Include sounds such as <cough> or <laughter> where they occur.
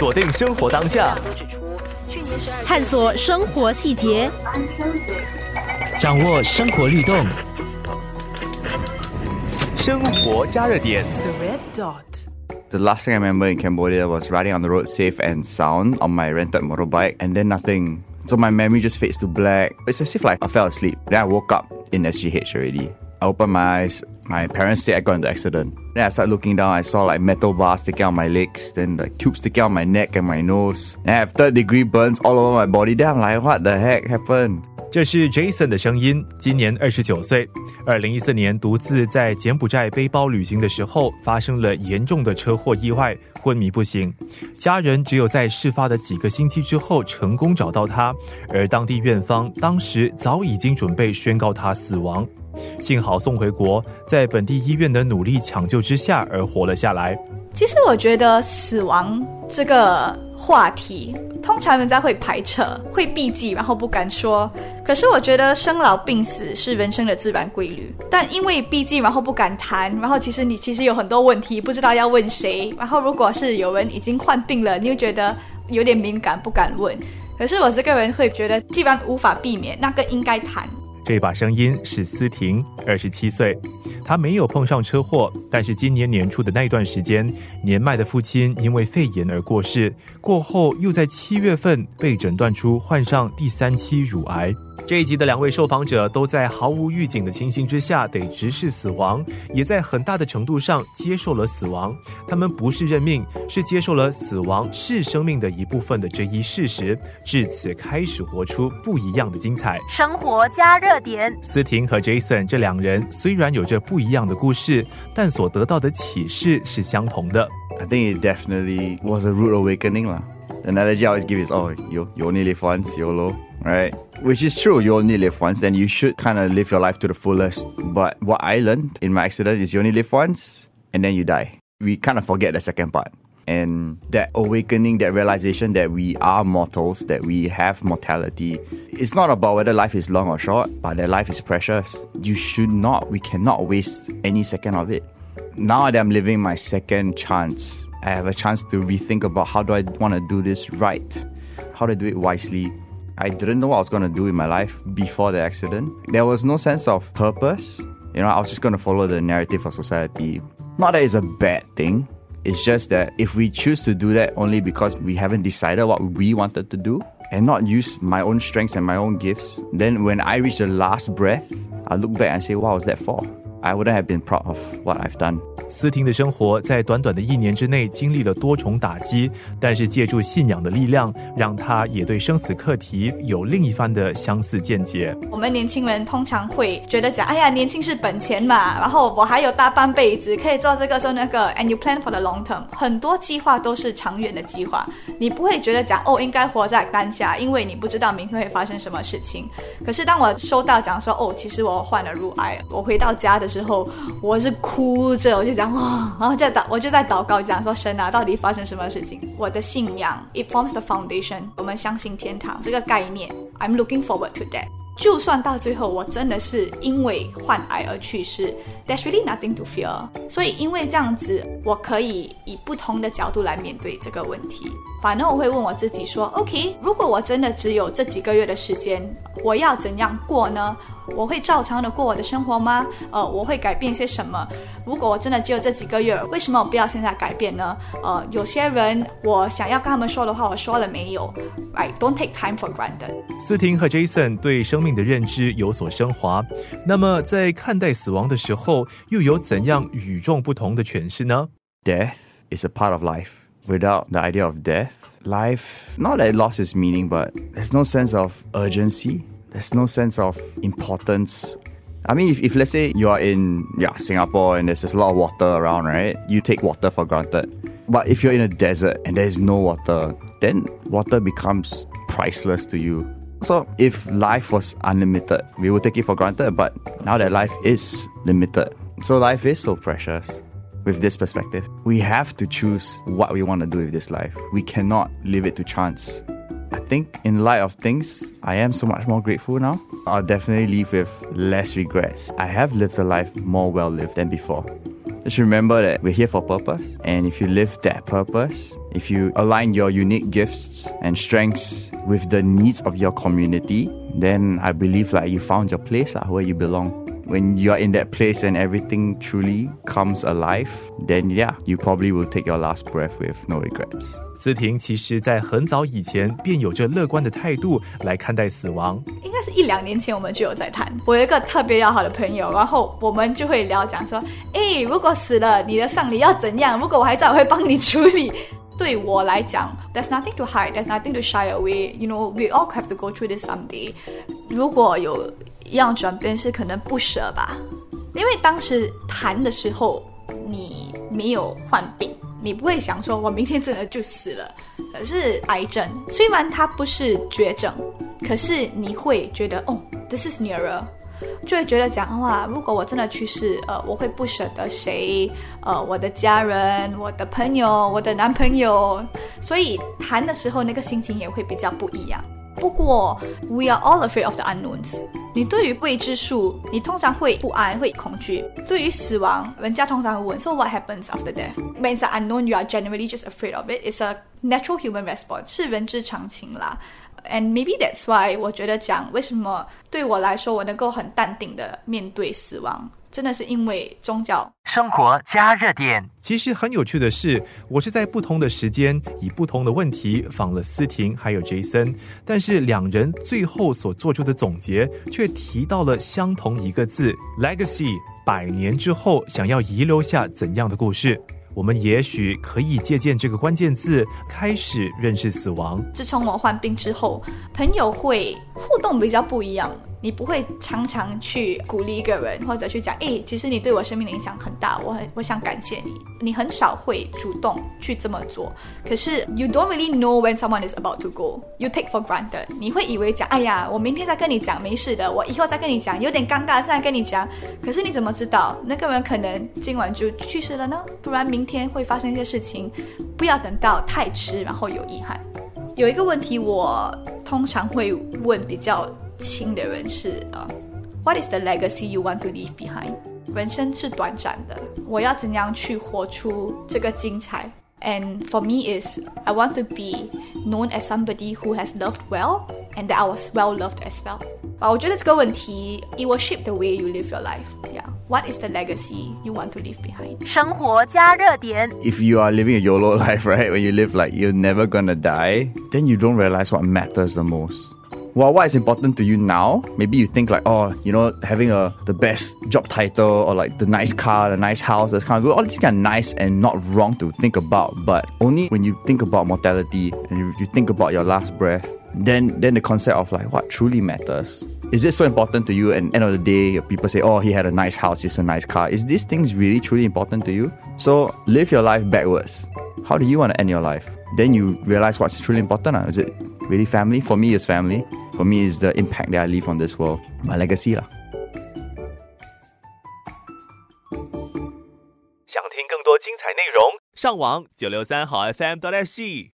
锁定生活当下，探索生活细节，掌握生活律动。生活加热点。 The red dot. The last thing I remember in Cambodia was riding on the road safe and sound on my rented motorbike, and then nothing. So my memory just fades to black. It's as if like I fell asleep. Then I woke up in SGH already. I opened my eyes. My parents said I got into accident. Then I started looking down. I saw like metal bars sticking out my legs, then like tubes sticking out my neck and my nose. And I have third degree burns all over my body. Then I'm like, what the heck happened? 这是 Jason 的声音，今年二十九岁。二零一四年独自在柬埔寨背包旅行的时候，发生了严重的车祸意外，昏迷不醒。家人只有在事发的几个星期之后成功找到他，而当地院方当时早已经准备宣告他死亡。幸好送回国，在本地医院的努力抢救之下而活了下来。其实我觉得死亡这个话题，通常人家会排斥、会避忌，然后不敢说。可是我觉得生老病死是人生的自然规律，但因为避忌，然后不敢谈，然后其实你其实有很多问题不知道要问谁。然后如果是有人已经患病了，你又觉得有点敏感，不敢问。可是我这个人会觉得，既然无法避免，那个应该谈。这把声音是思婷，二十七岁，她没有碰上车祸，但是今年年初的那段时间，年迈的父亲因为肺炎而过世，过后又在七月份被诊断出患上第三期乳癌。这一集的两位受访者都在毫无预警的情形之下得直视死亡，也在很大的程度上接受了死亡。他们不是认命，是接受了死亡是生命的一部分的这一事实，至此开始活出不一样的精彩。生活加热点。思婷和 Jason 这两人虽然有着不一样的故事，但所得到的启示是相同的。I think it definitely was a rude awakening lah. The analogy I always give is, oh, you, you only live once, YOLO, right? Which is true, you only live once and you should kind of live your life to the fullest. But what I learned in my accident is you only live once and then you die. We kind of forget the second part. And that awakening, that realization that we are mortals, that we have mortality, it's not about whether life is long or short, but that life is precious. You should not, we cannot waste any second of it now that I'm living my second chance, I have a chance to rethink about how do I want to do this right? How to do it wisely? I didn't know what I was going to do in my life before the accident. There was no sense of purpose. You know, I was just going to follow the narrative of society. Not that it's a bad thing. It's just that if we choose to do that only because we haven't decided what we wanted to do and not use my own strengths and my own gifts, then when I reach the last breath, I look back and say, what was that for? I wouldn't have been proud of what I've done. 斯婷的生活在短短的一年之内经历了多重打击，但是借助信仰的力量，让她也对生死课题有另一番的相似见解。我们年轻人通常会觉得讲，哎呀，年轻是本钱嘛，然后我还有大半辈子可以做这个做那个，and you plan for the long term，很多计划都是长远的计划，你不会觉得讲哦，应该活在当下，因为你不知道明天会发生什么事情。可是当我收到讲说，哦，其实我患了乳癌，我回到家的之后，我是哭着，我就讲哇，然后就祷，我就在祷告，讲说神啊，到底发生什么事情？我的信仰，it forms the foundation，我们相信天堂这个概念，I'm looking forward to that。就算到最后我真的是因为患癌而去世，there's really nothing to fear。所以因为这样子，我可以以不同的角度来面对这个问题。反正我会问我自己说，OK，如果我真的只有这几个月的时间，我要怎样过呢？我会照常的过我的生活吗？呃，我会改变些什么？如果我真的只有这几个月，为什么我不要现在改变呢？呃，有些人我想要跟他们说的话，我说了没有？Right，don't take time for granted。思婷和 Jason 对生命的认知有所升华，那么在看待死亡的时候，又有怎样与众不同的诠释呢？ Death is a part of life. Without the idea of death, life, not that it lost its meaning, but there's no sense of urgency. There's no sense of importance. I mean, if, if let's say you are in yeah Singapore and there's just a lot of water around, right? You take water for granted. But if you're in a desert and there's no water, then water becomes priceless to you. So if life was unlimited, we would take it for granted. But now that life is limited, so life is so precious. With this perspective, we have to choose what we want to do with this life. We cannot leave it to chance. I think, in light of things, I am so much more grateful now. I'll definitely leave with less regrets. I have lived a life more well lived than before. Just remember that we're here for purpose. And if you live that purpose, if you align your unique gifts and strengths with the needs of your community, then I believe like you found your place lah, where you belong. When you are in that place and everything truly comes alive, then yeah, you probably will take your last breath with no regrets. 思婷其实在很早以前便有着乐观的态度来看待死亡。应该是一两年前我们就有在谈。我有一个特别要好的朋友，然后我们就会聊讲说，诶，如果死了，你的丧礼要怎样？如果我还在，我会帮你处理。 对我来讲，there's nothing to hide, there's nothing to shy away. You know, we all have to go through this someday. 如果有一样转变是可能不舍吧，因为当时谈的时候你没有患病，你不会想说我明天真的就死了。可是癌症虽然它不是绝症，可是你会觉得哦，this is nearer，就会觉得讲哇，如果我真的去世，呃，我会不舍得谁，呃，我的家人、我的朋友、我的男朋友，所以谈的时候那个心情也会比较不一样。不过，we are all afraid of the unknowns。你对于未知数，你通常会不安、会恐惧。对于死亡，人家通常会问：So what happens after death? When it's unknown, you are generally just afraid of it. It's a natural human response，是人之常情啦。And maybe that's why 我觉得讲为什么对我来说，我能够很淡定的面对死亡。真的是因为宗教生活加热点。其实很有趣的是，我是在不同的时间以不同的问题访了思婷还有 Jason，但是两人最后所做出的总结却提到了相同一个字：legacy。百年之后，想要遗留下怎样的故事？我们也许可以借鉴这个关键字，开始认识死亡。自从我患病之后，朋友会互动比较不一样。你不会常常去鼓励一个人，或者去讲，哎，其实你对我生命的影响很大，我很我想感谢你。你很少会主动去这么做。可是，you don't really know when someone is about to go. You take for granted. 你会以为讲，哎呀，我明天再跟你讲，没事的，我以后再跟你讲，有点尴尬，现在跟你讲。可是你怎么知道那个人可能今晚就去世了呢？不然明天会发生一些事情，不要等到太迟，然后有遗憾。有一个问题，我通常会问比较。亲的人是啊，What is the legacy you want to leave behind？人生是短暂的，我要怎样去活出这个精彩？And for me is I want to be known as somebody who has loved well and that I was well loved as well。啊，我觉得这个问题 it will shape the way you live your life。Yeah。What is the legacy you want to leave behind？生活加热点。If you are living a YOLO life, <laughs> right, when you live like you're never gonna die, then you don't realize what matters the most well, what is important to you now? Maybe you think like, oh, you know, having a the best job title or like the nice car, the nice house, that's kind of good. All these kind of nice and not wrong to think about, but only when you think about mortality and you, you think about your last breath, then then the concept of like what truly matters. Is this so important to you? And end of the day, people say, oh, he had a nice house, he's a nice car. Is these things really truly important to you? So live your life backwards How do you want to end your life? Then you realize what's truly important. Uh. Is it really family? For me, it's family. For me, it's the impact that I leave on this world, my legacy 啦。想听更多精彩内容，上网九六三好 FM 点 SG。